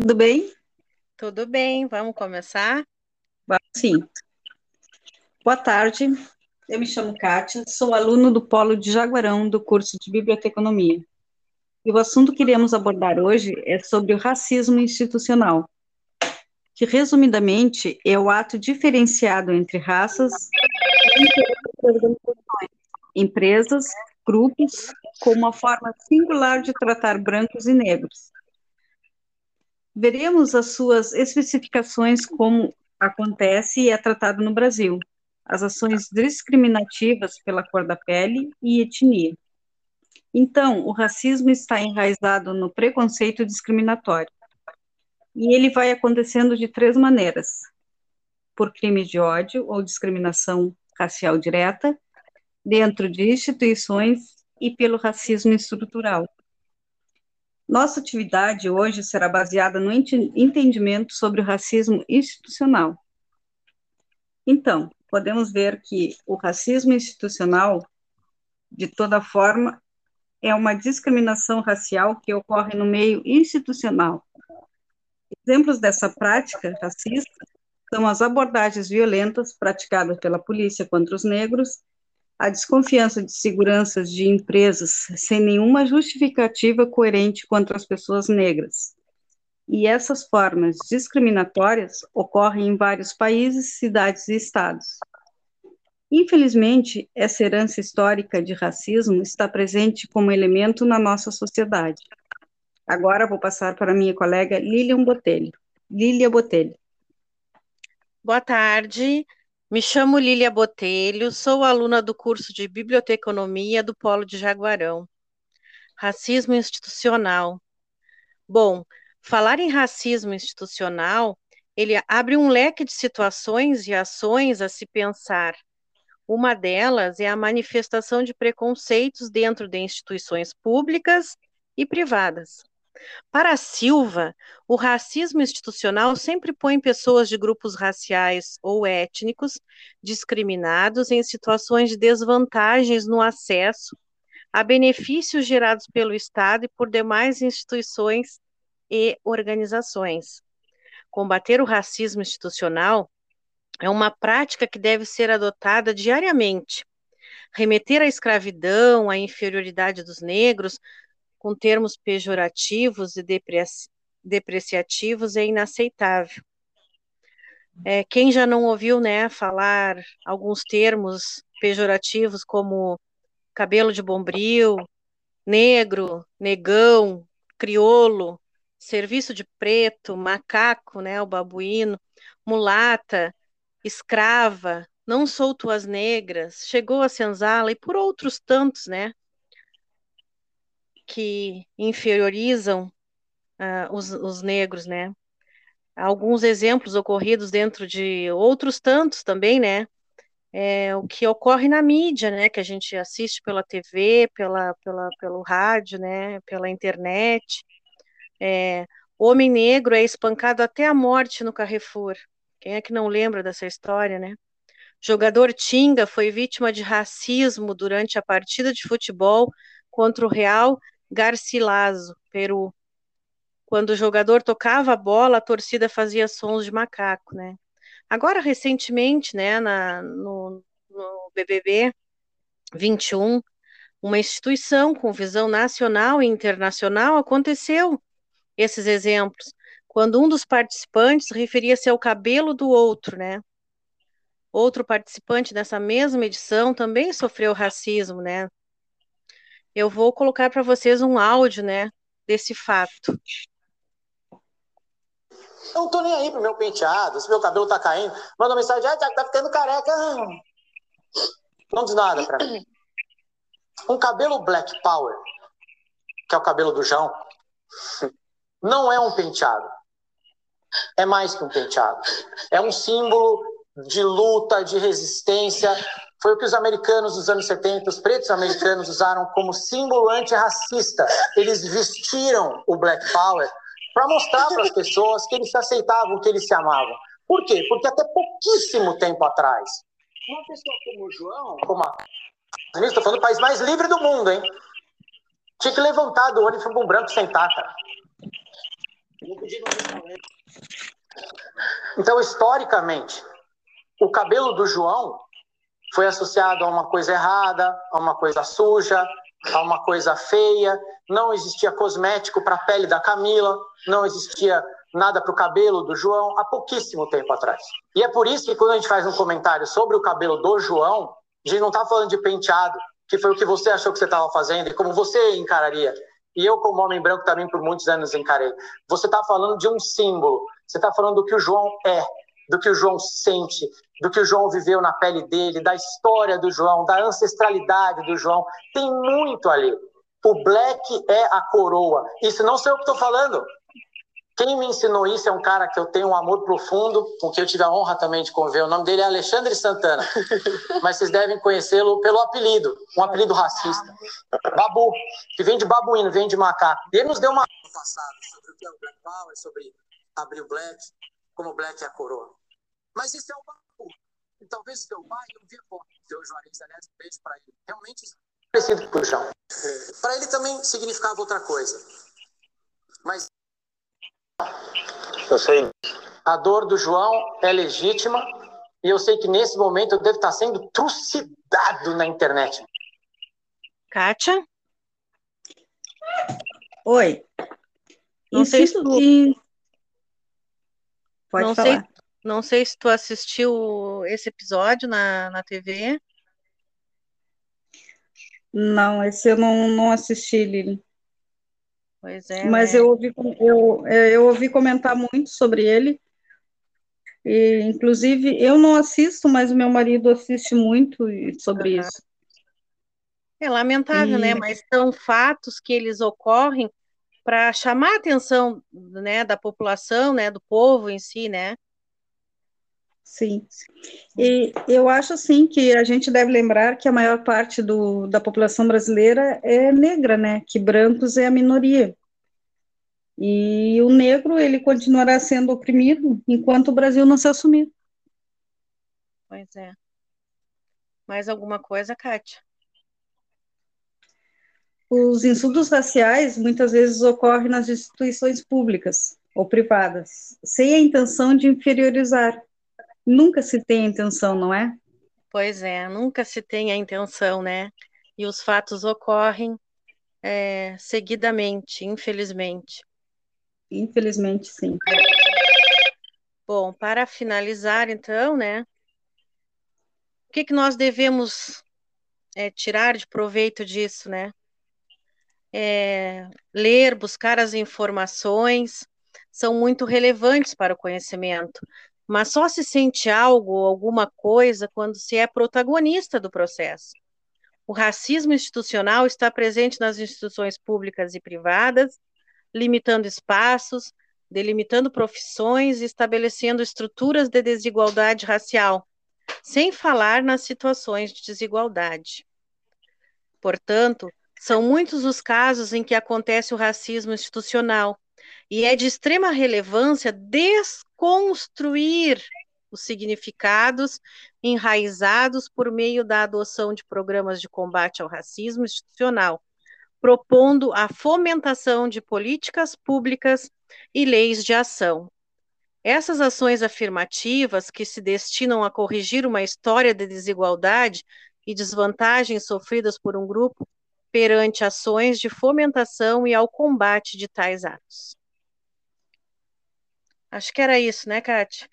tudo bem? Tudo bem, vamos começar? Sim. Boa tarde, eu me chamo Kátia, sou aluno do Polo de Jaguarão do curso de Biblioteconomia. E o assunto que iremos abordar hoje é sobre o racismo institucional, que resumidamente é o ato diferenciado entre raças, empresas, grupos, com uma forma singular de tratar brancos e negros. Veremos as suas especificações como acontece e é tratado no Brasil, as ações discriminativas pela cor da pele e etnia. Então, o racismo está enraizado no preconceito discriminatório. E ele vai acontecendo de três maneiras: por crime de ódio ou discriminação racial direta, dentro de instituições e pelo racismo estrutural. Nossa atividade hoje será baseada no entendimento sobre o racismo institucional. Então, podemos ver que o racismo institucional, de toda forma, é uma discriminação racial que ocorre no meio institucional. Exemplos dessa prática racista são as abordagens violentas praticadas pela polícia contra os negros, a desconfiança de seguranças de empresas sem nenhuma justificativa coerente contra as pessoas negras. E essas formas discriminatórias ocorrem em vários países, cidades e estados. Infelizmente, essa herança histórica de racismo está presente como elemento na nossa sociedade. Agora vou passar para minha colega Lilian Botelho. Lília Botelho. Boa tarde, me chamo Lília Botelho, sou aluna do curso de Biblioteconomia do Polo de Jaguarão. Racismo institucional. Bom, falar em racismo institucional, ele abre um leque de situações e ações a se pensar, uma delas é a manifestação de preconceitos dentro de instituições públicas e privadas. Para Silva, o racismo institucional sempre põe pessoas de grupos raciais ou étnicos discriminados em situações de desvantagens no acesso a benefícios gerados pelo Estado e por demais instituições e organizações. Combater o racismo institucional é uma prática que deve ser adotada diariamente. Remeter à escravidão, à inferioridade dos negros, com termos pejorativos e depreci depreciativos, é inaceitável. É, quem já não ouviu né, falar alguns termos pejorativos como cabelo de bombril, negro, negão, criolo, serviço de preto, macaco, né, o babuíno, mulata, escrava, não sou tuas negras, chegou a senzala e por outros tantos, né, que inferiorizam uh, os, os negros, né. Alguns exemplos ocorridos dentro de outros tantos também, né, é, o que ocorre na mídia, né, que a gente assiste pela TV, pela, pela, pelo rádio, né, pela internet. É, homem negro é espancado até a morte no Carrefour. Quem é que não lembra dessa história, né? Jogador Tinga foi vítima de racismo durante a partida de futebol contra o Real Garcilaso, Peru. Quando o jogador tocava a bola, a torcida fazia sons de macaco, né? Agora, recentemente, né, na, no, no BBB 21, uma instituição com visão nacional e internacional aconteceu esses exemplos quando um dos participantes referia-se ao cabelo do outro, né? Outro participante dessa mesma edição também sofreu racismo, né? Eu vou colocar para vocês um áudio, né, desse fato. Eu não tô nem aí pro meu penteado, se meu cabelo tá caindo. Manda uma mensagem, ah, tá ficando careca. Não diz nada pra mim. Um cabelo Black Power, que é o cabelo do João, não é um penteado é mais que um penteado. É um símbolo de luta, de resistência. Foi o que os americanos dos anos 70, os pretos americanos, usaram como símbolo antirracista. Eles vestiram o Black Power para mostrar para as pessoas que eles se aceitavam, que eles se amavam. Por quê? Porque até pouquíssimo tempo atrás, uma pessoa como o João, como a estou falando do país mais livre do mundo, hein? Tinha que levantar do ônibus para um branco sentar, cara. Então, historicamente, o cabelo do João foi associado a uma coisa errada, a uma coisa suja, a uma coisa feia. Não existia cosmético para a pele da Camila, não existia nada para o cabelo do João há pouquíssimo tempo atrás. E é por isso que quando a gente faz um comentário sobre o cabelo do João, a gente não está falando de penteado, que foi o que você achou que você estava fazendo e como você encararia. E eu, como homem branco, também por muitos anos encarei. Você está falando de um símbolo, você está falando do que o João é, do que o João sente, do que o João viveu na pele dele, da história do João, da ancestralidade do João. Tem muito ali. O black é a coroa. Isso não sou eu que estou falando. Quem me ensinou isso é um cara que eu tenho um amor profundo, com quem eu tive a honra também de conviver. O nome dele é Alexandre Santana, mas vocês devem conhecê-lo pelo apelido, um apelido racista. Babu, que vem de babuíno, vem de macaco. E ele nos deu uma passado sobre o que é o Black Power, sobre abrir o Black, como o Black é a coroa. Mas isso é o Babu. E talvez o teu pai não via foto do teu Juarez, aliás, um beijo para ele. Realmente parecido com o João. Para ele também significava outra coisa. Mas eu sei. A dor do João é legítima e eu sei que nesse momento eu devo estar sendo trucidado na internet. Kátia? Oi. Não sei se tu... que... Pode não falar. Sei, não sei se tu assistiu esse episódio na, na TV. Não, esse eu não, não assisti, Lili. Pois é. Mas né? eu, ouvi, eu, é, eu ouvi comentar muito sobre ele. E, inclusive, eu não assisto, mas o meu marido assiste muito sobre uhum. isso. É lamentável, né? e... né? Mas são fatos que eles ocorrem para chamar a atenção né, da população, né, do povo em si, né? Sim. E eu acho assim que a gente deve lembrar que a maior parte do, da população brasileira é negra, né? Que brancos é a minoria. E o negro ele continuará sendo oprimido enquanto o Brasil não se assumir. Pois é. Mais alguma coisa, Kátia? Os insultos raciais muitas vezes ocorrem nas instituições públicas ou privadas, sem a intenção de inferiorizar, nunca se tem a intenção, não é? Pois é, nunca se tem a intenção, né? E os fatos ocorrem é, seguidamente, infelizmente. Infelizmente, sim. Bom, para finalizar, então, né? O que, que nós devemos é, tirar de proveito disso, né? É, ler, buscar as informações são muito relevantes para o conhecimento mas só se sente algo, alguma coisa, quando se é protagonista do processo. O racismo institucional está presente nas instituições públicas e privadas, limitando espaços, delimitando profissões e estabelecendo estruturas de desigualdade racial, sem falar nas situações de desigualdade. Portanto, são muitos os casos em que acontece o racismo institucional, e é de extrema relevância desconstruir os significados enraizados por meio da adoção de programas de combate ao racismo institucional, propondo a fomentação de políticas públicas e leis de ação. Essas ações afirmativas, que se destinam a corrigir uma história de desigualdade e desvantagens sofridas por um grupo perante ações de fomentação e ao combate de tais atos. Acho que era isso, né, Kátia?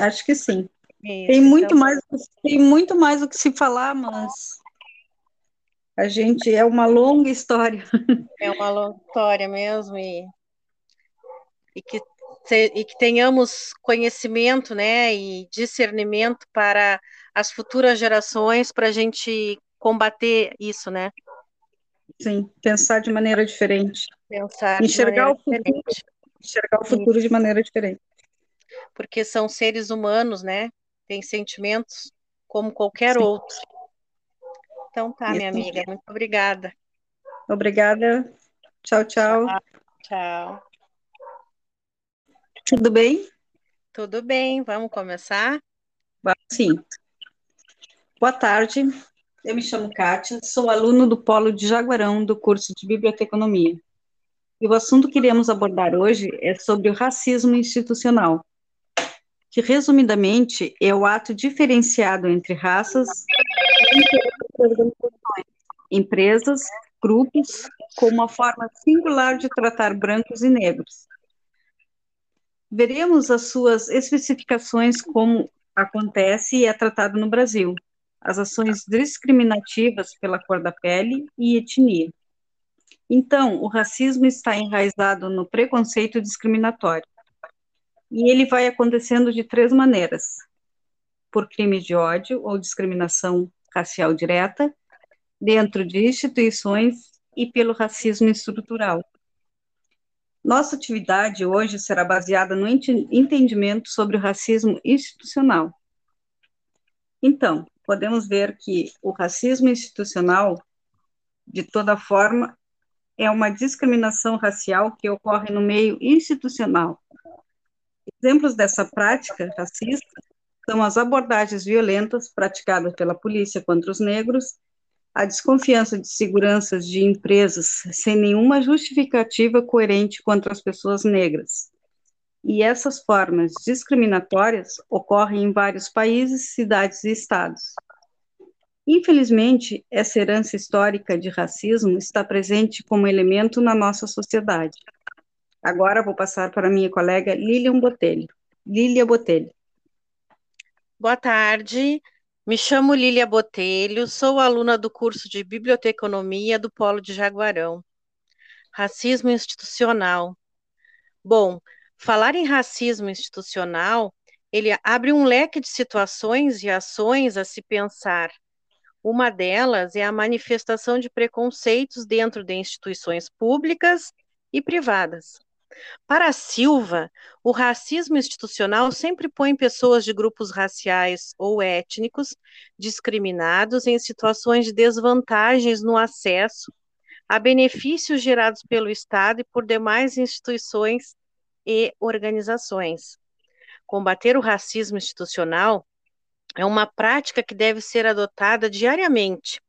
Acho que sim. Isso, tem muito então... mais, tem muito mais o que se falar, mas a gente é uma longa história. É uma longa história mesmo e, e que e que tenhamos conhecimento, né, e discernimento para as futuras gerações para a gente combater isso, né? Sim, pensar de maneira diferente. Pensar enxergar o futuro, diferente. enxergar o futuro de maneira diferente. Porque são seres humanos, né? Têm sentimentos como qualquer Sim. outro. Então tá, minha amiga, muito obrigada. Obrigada. Tchau, tchau. Tchau. Tudo bem? Tudo bem, vamos começar? Sim. Boa tarde. Eu me chamo Kátia, sou aluno do Polo de Jaguarão do curso de Biblioteconomia. E o assunto que iremos abordar hoje é sobre o racismo institucional, que resumidamente é o ato diferenciado entre raças, empresas, grupos, com uma forma singular de tratar brancos e negros. Veremos as suas especificações como acontece e é tratado no Brasil, as ações discriminativas pela cor da pele e etnia. Então, o racismo está enraizado no preconceito discriminatório. E ele vai acontecendo de três maneiras: por crime de ódio ou discriminação racial direta, dentro de instituições e pelo racismo estrutural. Nossa atividade hoje será baseada no entendimento sobre o racismo institucional. Então, podemos ver que o racismo institucional, de toda forma, é uma discriminação racial que ocorre no meio institucional. Exemplos dessa prática racista são as abordagens violentas praticadas pela polícia contra os negros, a desconfiança de seguranças de empresas sem nenhuma justificativa coerente contra as pessoas negras. E essas formas discriminatórias ocorrem em vários países, cidades e estados. Infelizmente, essa herança histórica de racismo está presente como elemento na nossa sociedade. Agora vou passar para minha colega Lilian Botelho. Lília Botelho. Boa tarde, me chamo Lília Botelho, sou aluna do curso de Biblioteconomia do Polo de Jaguarão. Racismo institucional. Bom, falar em racismo institucional, ele abre um leque de situações e ações a se pensar uma delas é a manifestação de preconceitos dentro de instituições públicas e privadas. Para Silva, o racismo institucional sempre põe pessoas de grupos raciais ou étnicos discriminados em situações de desvantagens no acesso a benefícios gerados pelo Estado e por demais instituições e organizações. Combater o racismo institucional é uma prática que deve ser adotada diariamente.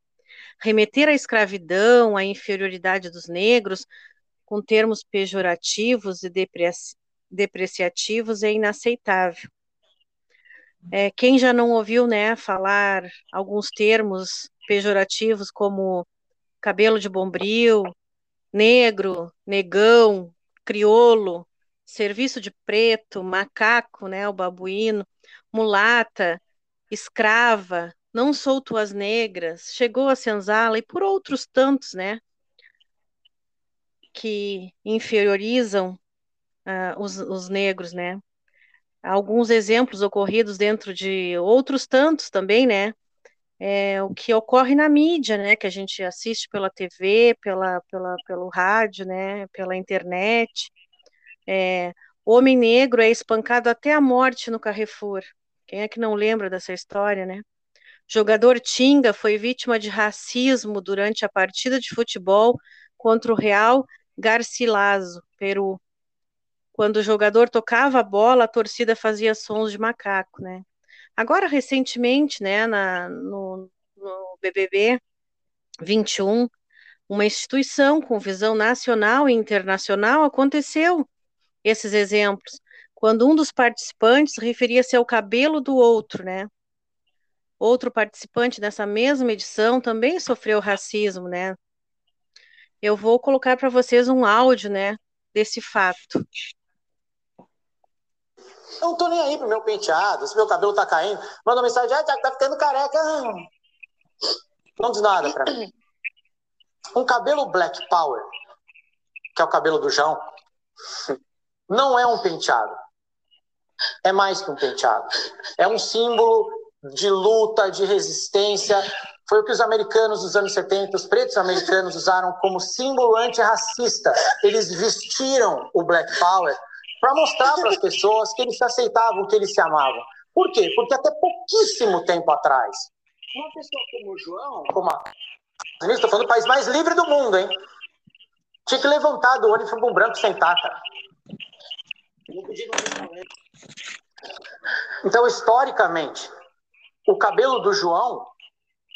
Remeter à escravidão, à inferioridade dos negros, com termos pejorativos e depreciativos, é inaceitável. É, quem já não ouviu né, falar alguns termos pejorativos como cabelo de bombril, negro, negão, criolo, serviço de preto, macaco, né, o babuíno, mulata, escrava, não sou tuas negras, chegou a senzala e por outros tantos, né, que inferiorizam uh, os, os negros, né. Alguns exemplos ocorridos dentro de outros tantos também, né, é, o que ocorre na mídia, né, que a gente assiste pela TV, pela, pela, pelo rádio, né, pela internet. É, homem negro é espancado até a morte no Carrefour. Quem é que não lembra dessa história, né? Jogador Tinga foi vítima de racismo durante a partida de futebol contra o Real Garcilaso, Peru. Quando o jogador tocava a bola, a torcida fazia sons de macaco, né? Agora, recentemente, né, na, no, no BBB 21, uma instituição com visão nacional e internacional aconteceu esses exemplos quando um dos participantes referia-se ao cabelo do outro, né? Outro participante dessa mesma edição também sofreu racismo, né? Eu vou colocar para vocês um áudio, né, desse fato. Eu não tô nem aí pro meu penteado, se meu cabelo tá caindo. Manda mensagem, ah, tá ficando careca. Não diz nada pra mim. Um cabelo Black Power, que é o cabelo do João, não é um penteado é mais que um penteado. É um símbolo de luta, de resistência. Foi o que os americanos dos anos 70, os pretos americanos, usaram como símbolo antirracista. Eles vestiram o Black Power para mostrar para as pessoas que eles se aceitavam, que eles se amavam. Por quê? Porque até pouquíssimo tempo atrás, uma pessoa como o João, como a. Estou falando do país mais livre do mundo, hein? Tinha que levantar do ônibus para um branco sentar, cara. Então, historicamente, o cabelo do João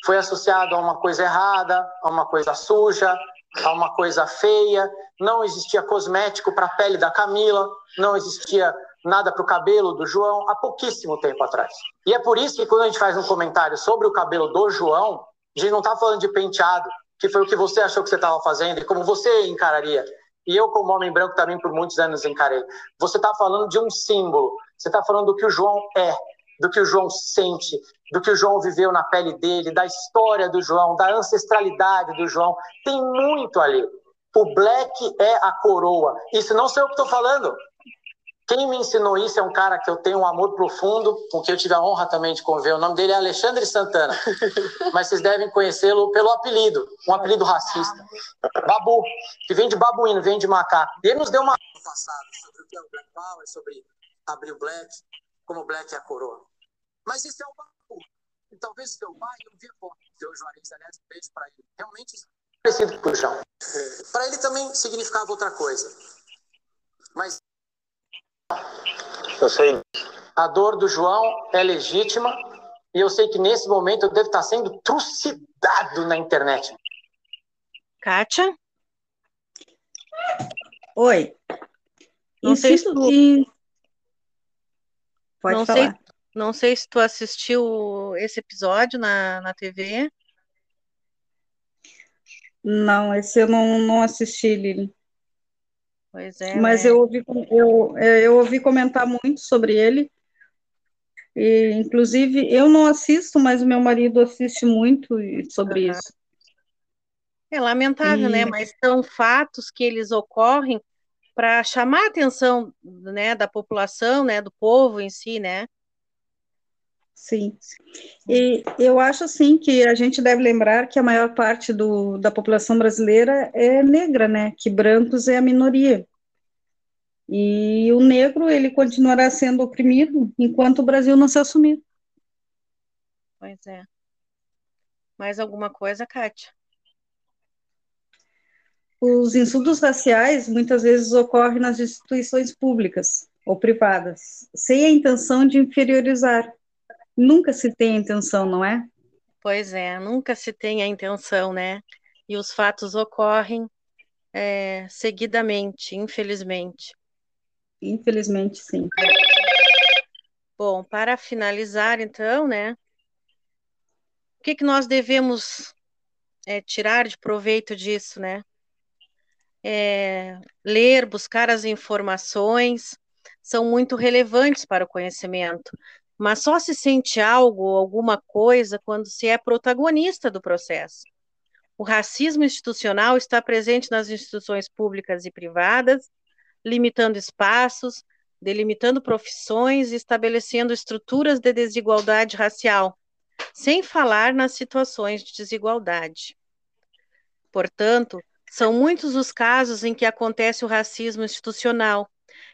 foi associado a uma coisa errada, a uma coisa suja, a uma coisa feia. não existia cosmético para a pele da Camila, não existia nada para o cabelo do João há pouquíssimo tempo atrás. E é por isso que quando a gente faz um comentário sobre o cabelo do João, a gente não está falando de penteado, que foi o que você achou que você estava fazendo e como você encararia. E eu, como homem branco, também por muitos anos encarei. Você está falando de um símbolo, você está falando do que o João é, do que o João sente, do que o João viveu na pele dele, da história do João, da ancestralidade do João. Tem muito ali. O black é a coroa. Isso não sou eu que estou falando. Quem me ensinou isso é um cara que eu tenho um amor profundo, com quem eu tive a honra também de conviver. O nome dele é Alexandre Santana, mas vocês devem conhecê-lo pelo apelido, um apelido racista. Babu, que vem de babuíno, vem de macaco. E ele nos deu uma passada sobre o que é o Black Power, sobre abrir o Black, como o Black é a coroa. Mas isso é o Babu. E talvez o seu pai não via foto do seu Juarez, aliás, um beijo para ele. Realmente parecido com o João. Para ele também significava outra coisa. Mas eu sei. A dor do João é legítima e eu sei que nesse momento eu devo estar sendo trucidado na internet. Kátia? Oi. Não sei se tu... Pode não falar. Sei, não sei se tu assistiu esse episódio na, na TV. Não, esse eu não, não assisti, Lili. Pois é. Mas né? eu, ouvi, eu, é, eu ouvi comentar muito sobre ele. E, inclusive, eu não assisto, mas o meu marido assiste muito sobre uhum. isso. É lamentável, né? e... né? Mas são fatos que eles ocorrem para chamar a atenção né, da população, né, do povo em si, né? Sim. E eu acho, assim, que a gente deve lembrar que a maior parte do, da população brasileira é negra, né? Que brancos é a minoria. E o negro, ele continuará sendo oprimido enquanto o Brasil não se assumir. Pois é. Mais alguma coisa, Kátia? Os insultos raciais muitas vezes ocorrem nas instituições públicas ou privadas, sem a intenção de inferiorizar, Nunca se tem a intenção, não é? Pois é, nunca se tem a intenção, né? E os fatos ocorrem é, seguidamente, infelizmente. Infelizmente, sim. Bom, para finalizar, então, né? O que, que nós devemos é, tirar de proveito disso, né? É, ler, buscar as informações são muito relevantes para o conhecimento mas só se sente algo, alguma coisa, quando se é protagonista do processo. O racismo institucional está presente nas instituições públicas e privadas, limitando espaços, delimitando profissões e estabelecendo estruturas de desigualdade racial, sem falar nas situações de desigualdade. Portanto, são muitos os casos em que acontece o racismo institucional,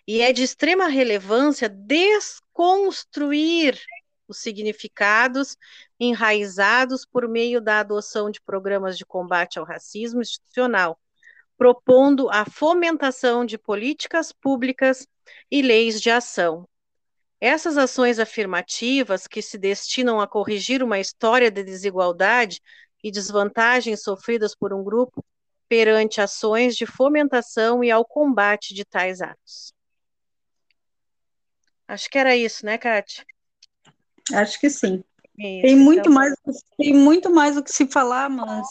e é de extrema relevância desconstruir os significados enraizados por meio da adoção de programas de combate ao racismo institucional, propondo a fomentação de políticas públicas e leis de ação. Essas ações afirmativas, que se destinam a corrigir uma história de desigualdade e desvantagens sofridas por um grupo perante ações de fomentação e ao combate de tais atos. Acho que era isso, né, Kátia? Acho que sim. Isso, tem muito então... mais, tem muito mais o que se falar, mas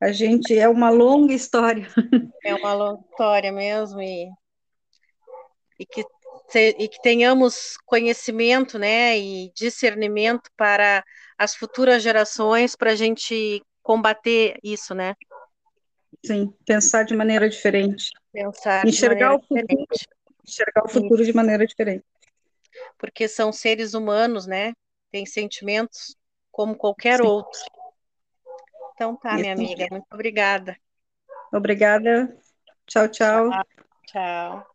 a gente é uma longa história. É uma longa história mesmo e, e que e que tenhamos conhecimento, né, e discernimento para as futuras gerações para a gente combater isso, né? Sim, pensar de maneira diferente. Pensar enxergar o futuro, diferente enxergar o futuro de maneira diferente. Porque são seres humanos, né? Têm sentimentos como qualquer Sim. outro. Então tá, Isso. minha amiga, muito obrigada. Obrigada. Tchau, tchau. Tchau. tchau.